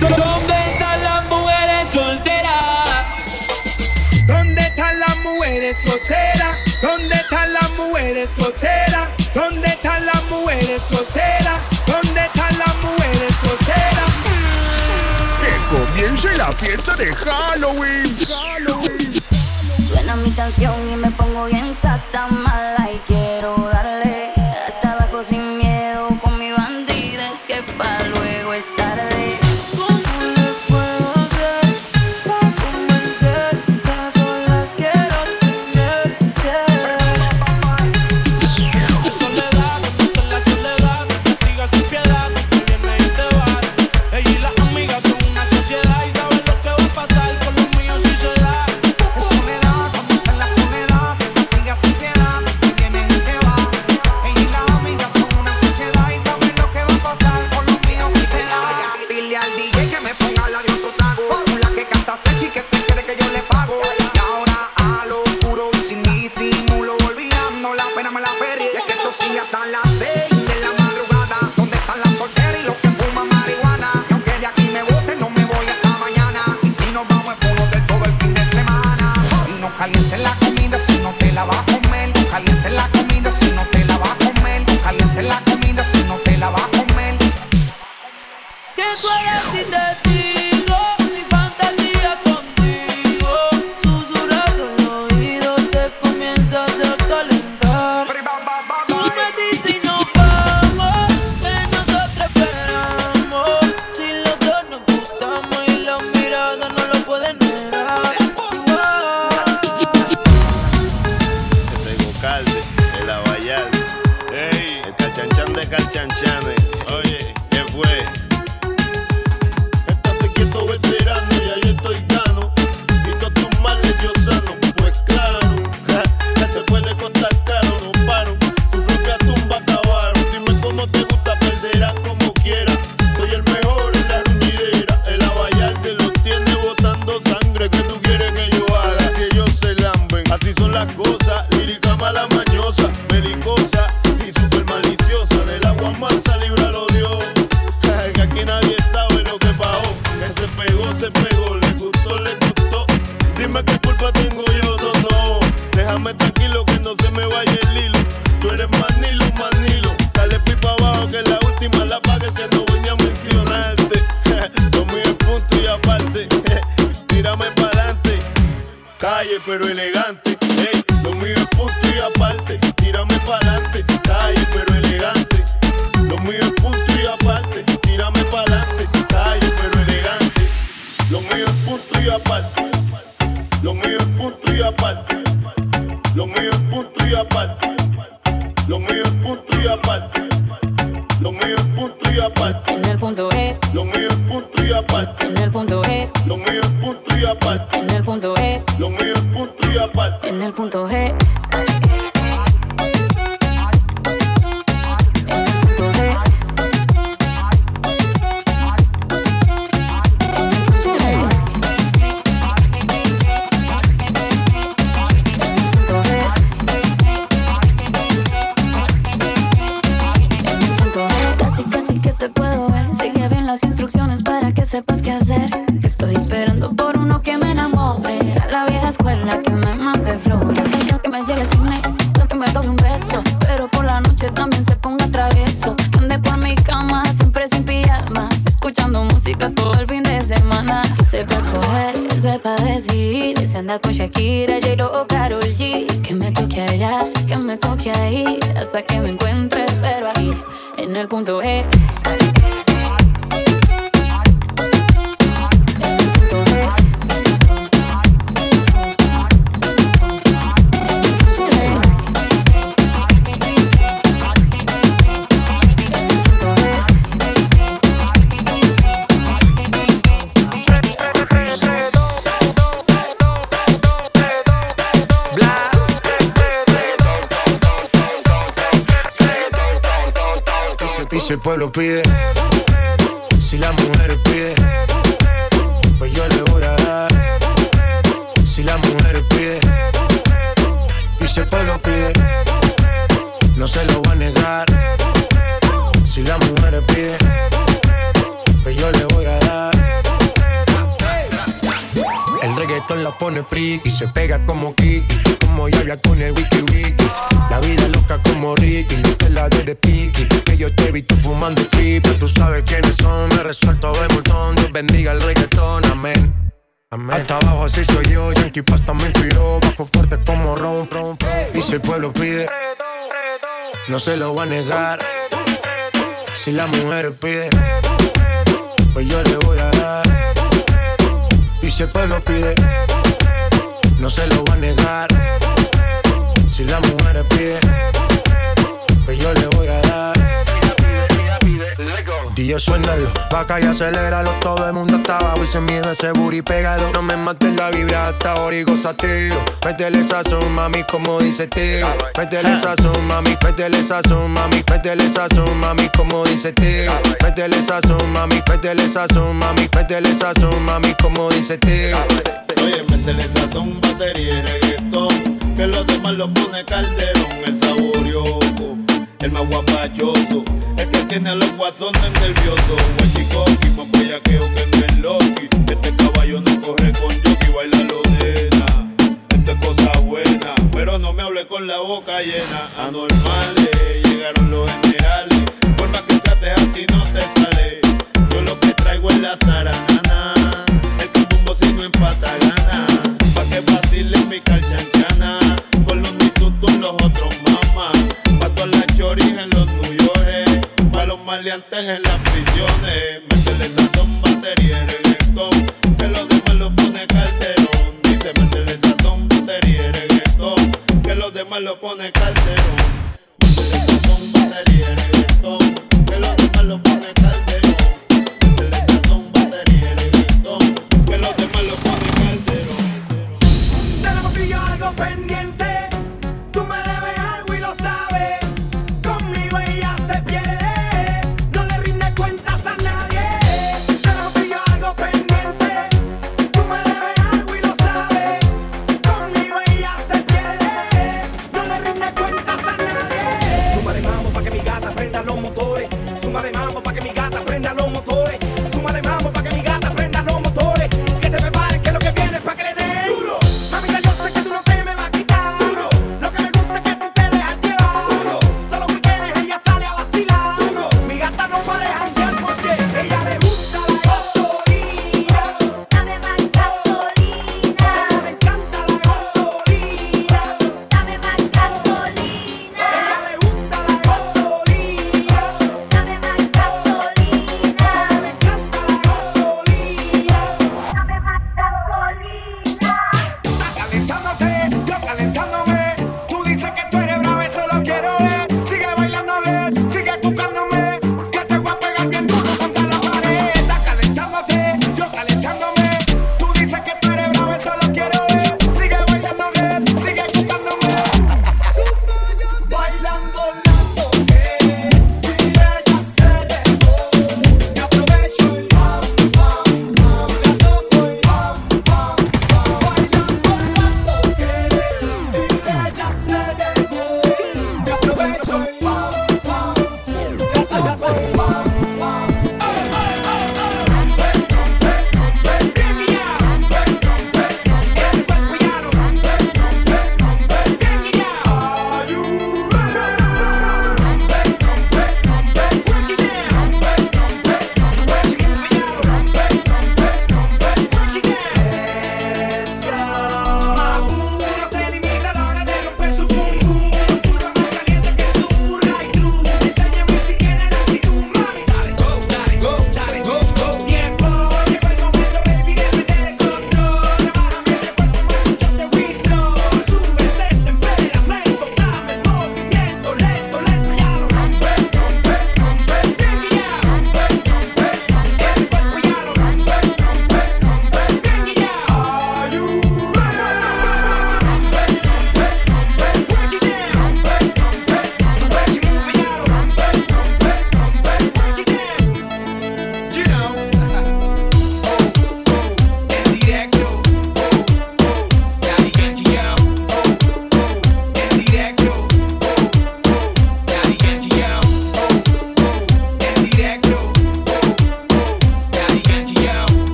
¿Dónde están las mujeres solteras? ¿Dónde están las mujeres solteras? ¿Dónde están las mujeres solteras? ¿Dónde están las mujeres solteras? ¿Dónde están las mujeres solteras? Que comience la fiesta de Halloween. Suena mi canción y me pongo bien sata mala I am. Lo pone friki, se pega como Kiki, como llave con el wiki wiki. La vida loca como Ricky, no te la de de piqui. Que yo te he visto fumando pipa, tú sabes quiénes son, me resuelto de montón. Dios bendiga el reggaetón, amén. Amén. Hasta abajo así soy yo, Yankee Pasta me inspiró, bajo fuerte como ron, ron, Y si el pueblo pide, no se lo va a negar. Si la mujer pide, pues yo le voy a dar. Y si el pueblo pide, no se lo va a negar. Si la mujer pide, pues yo le voy. DJ suénalo, vaca y aceléralo Todo el mundo está abajo y se mide ese booty pégalo. No me mates la vibra hasta ahora y goza tiro. Métele sazón, mami, como dice tío Métele sazón, mami, métele sazón, mami Métele sazón, mami, como dice tío Métele sazón, mami, métele sazón, mami Métele sazón, mami, como dice tío Oye, métele sazón, batería y reggaetón. Que los demás lo pone calderón. El saborioso, el más guapachoso. El que tiene a los guasones nerviosos. Guachicoqui, más bellaqueo que en el Loki. Este caballo no corre con jockey, baila lo nena. Esto es cosa buena, pero no me hable con la boca llena. Anormales, llegaron los generales. Por más que trates a ti no te sale. Yo lo que traigo es la zaranana. El campumbo si no empata gana. Maleantes en las prisiones.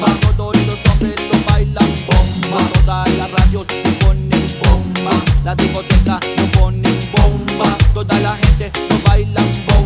bomba, todos los hombres lo bailan bomba, todas las radios lo ponen bomba, la discoteca lo ponen bomba, toda la gente lo bailan bomba.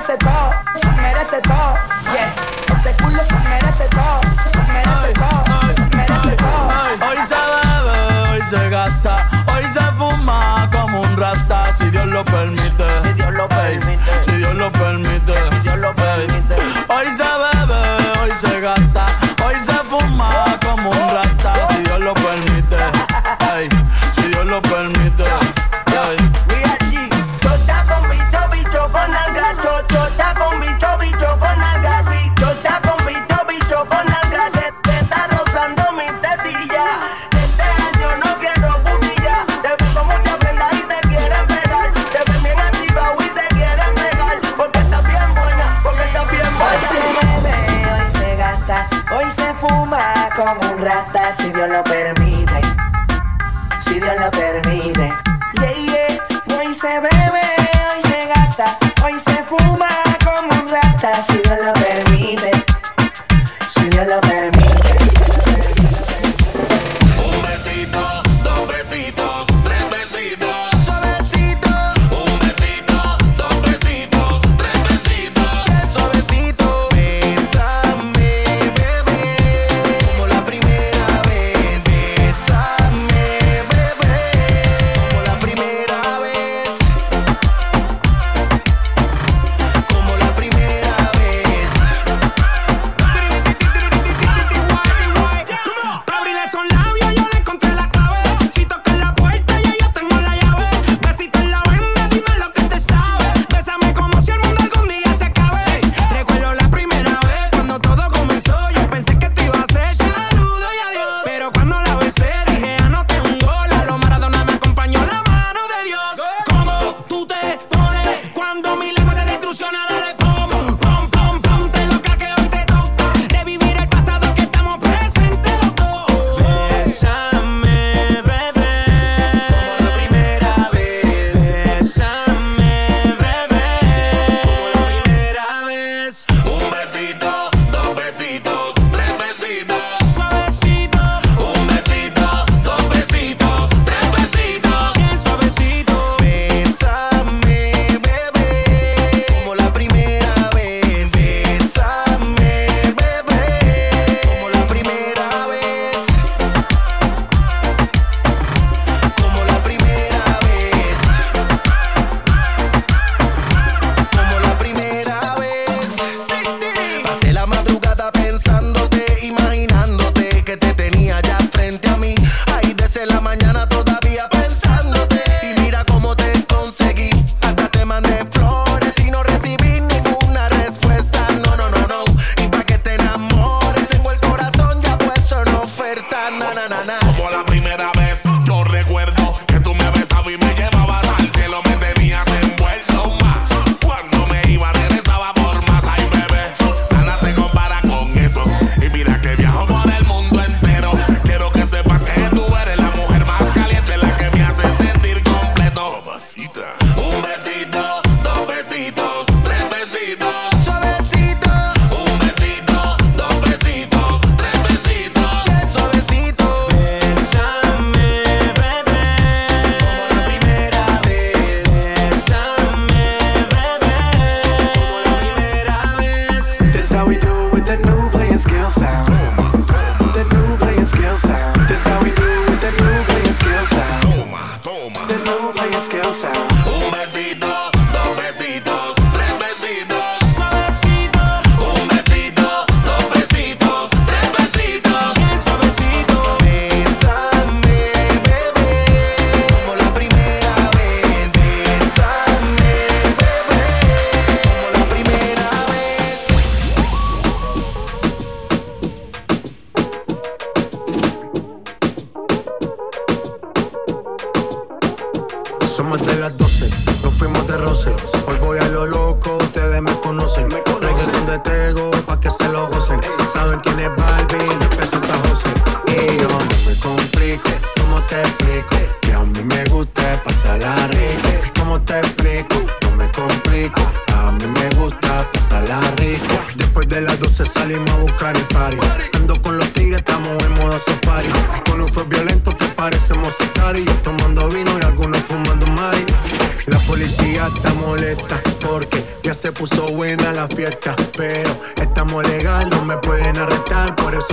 merece todo, se merece todo. Yes, ese culo se merece todo, se merece todo, se merece todo. Hoy se bebe, hoy se gasta, hoy se fuma como un rasta, si Dios lo permite. Si Dios lo permite.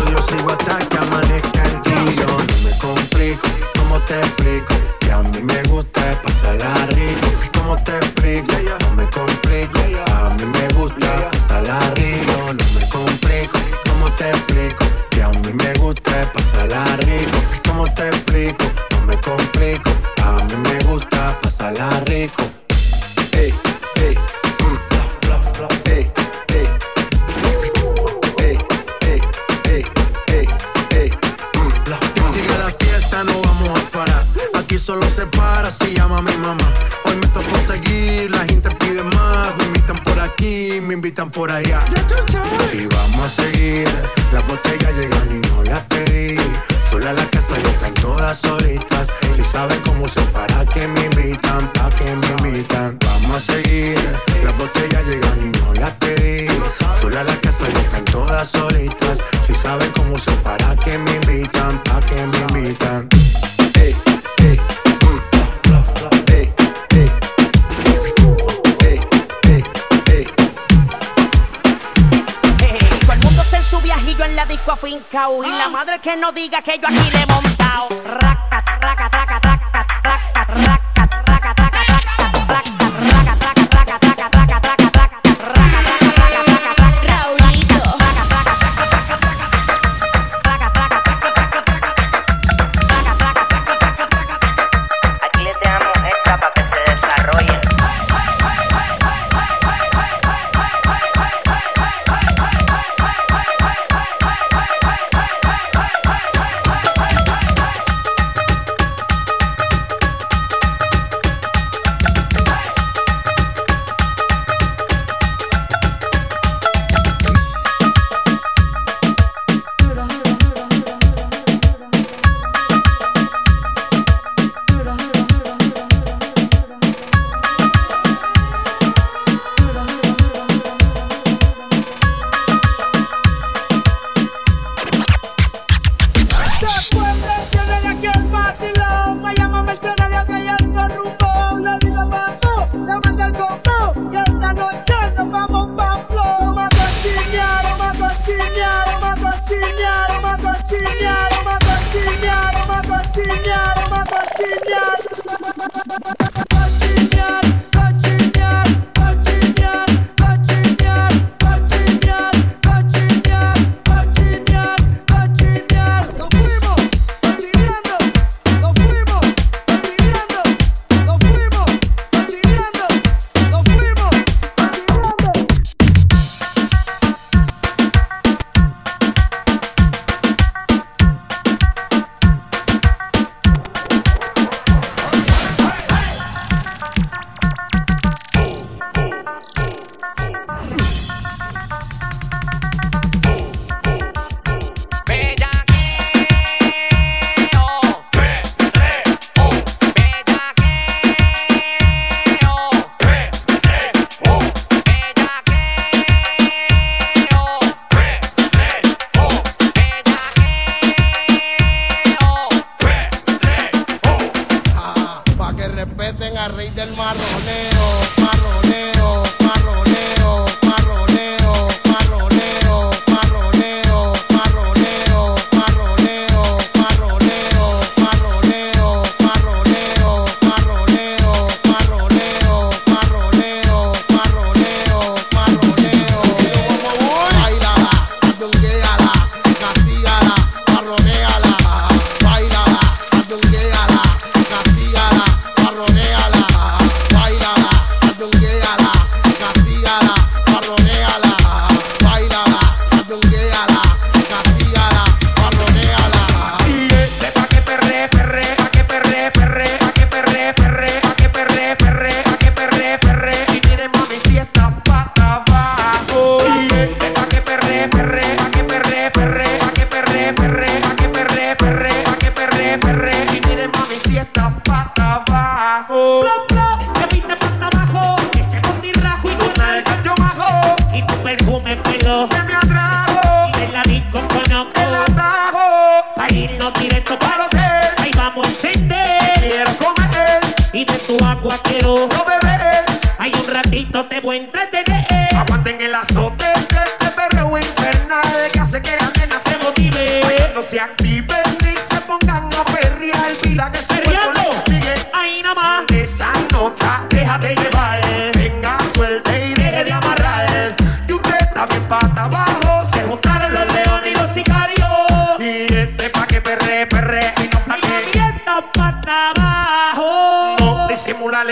yo sigo hasta que amanezca en ti. Yo no me complico, ¿cómo te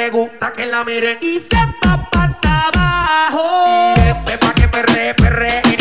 le gusta que la miren y sepa pa' abajo. Y este pa' que perre, perre.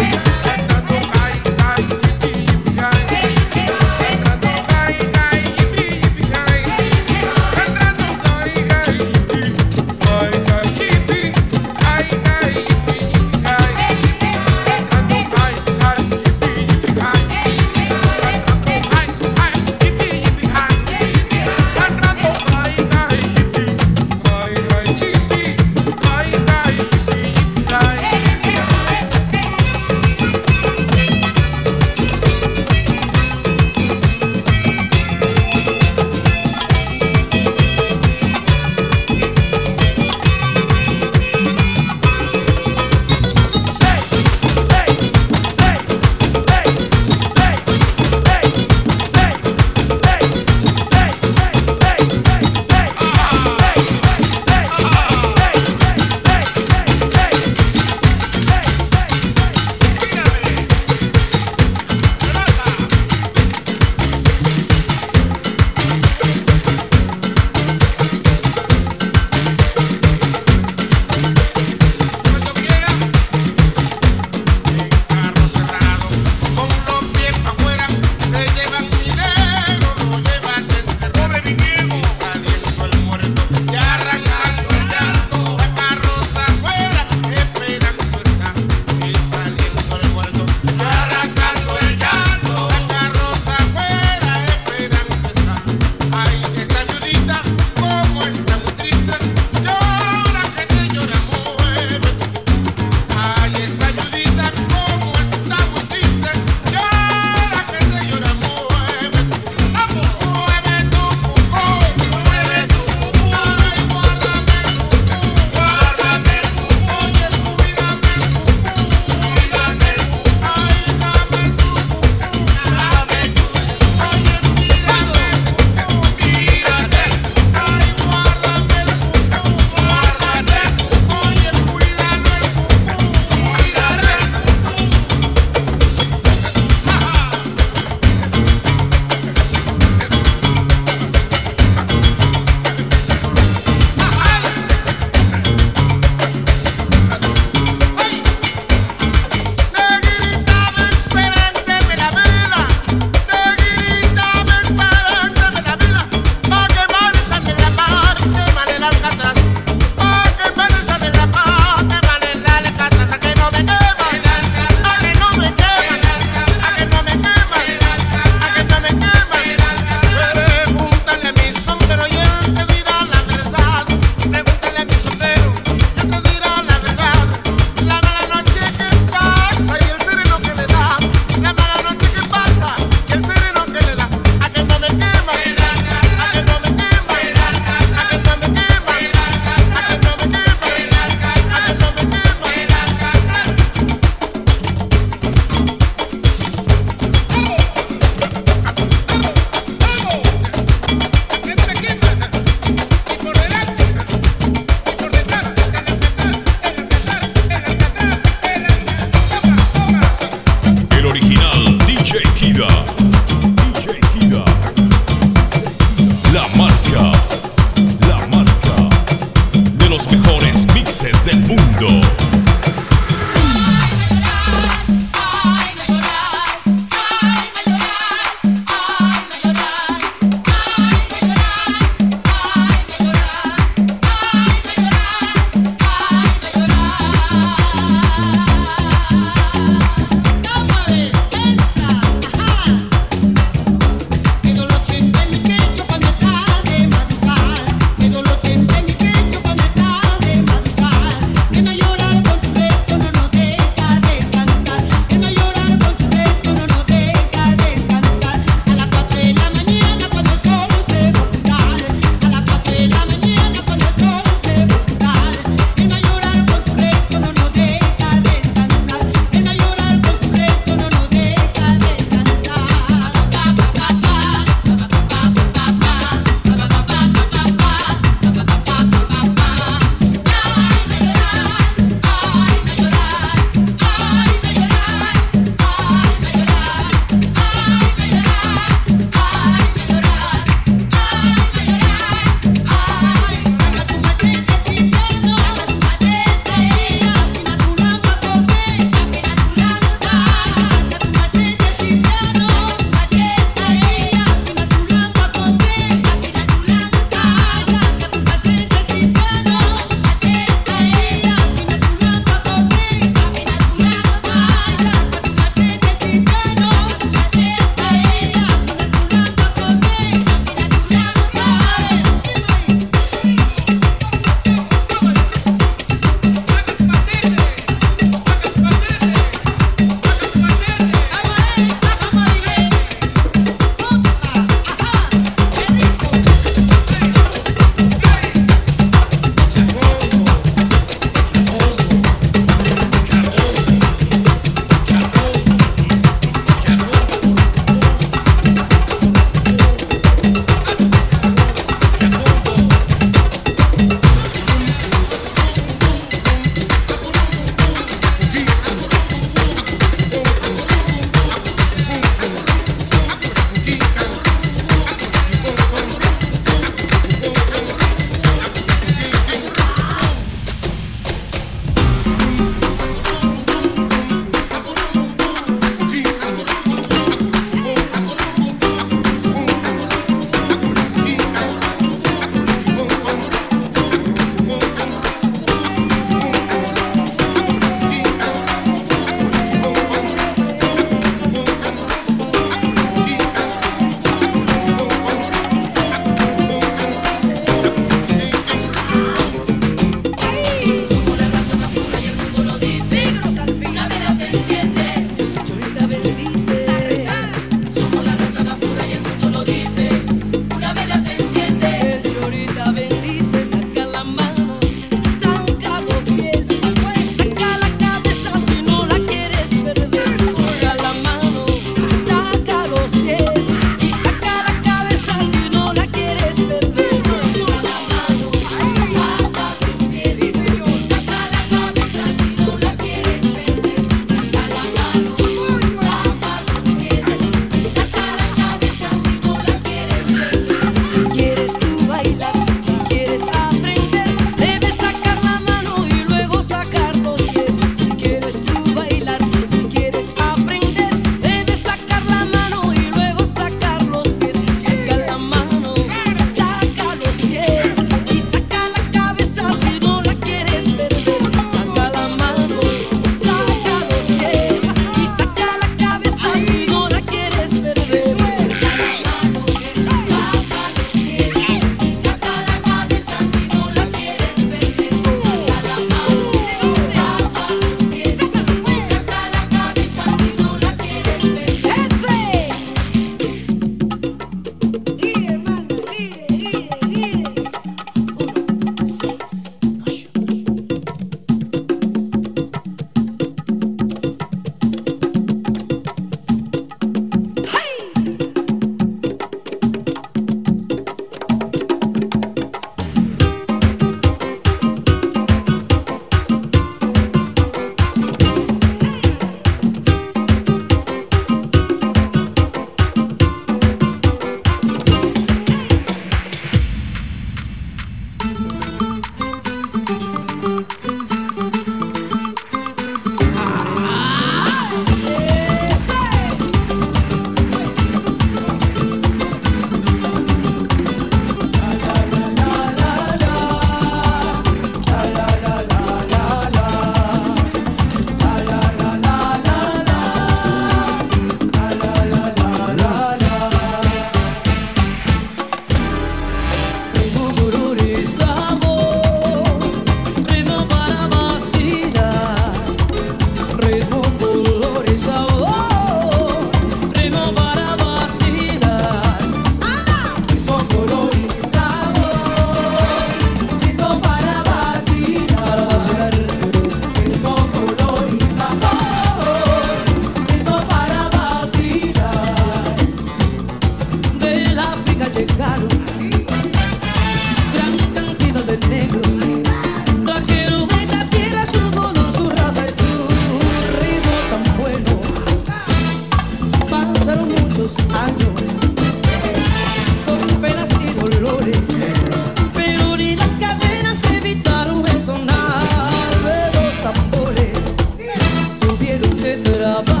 up.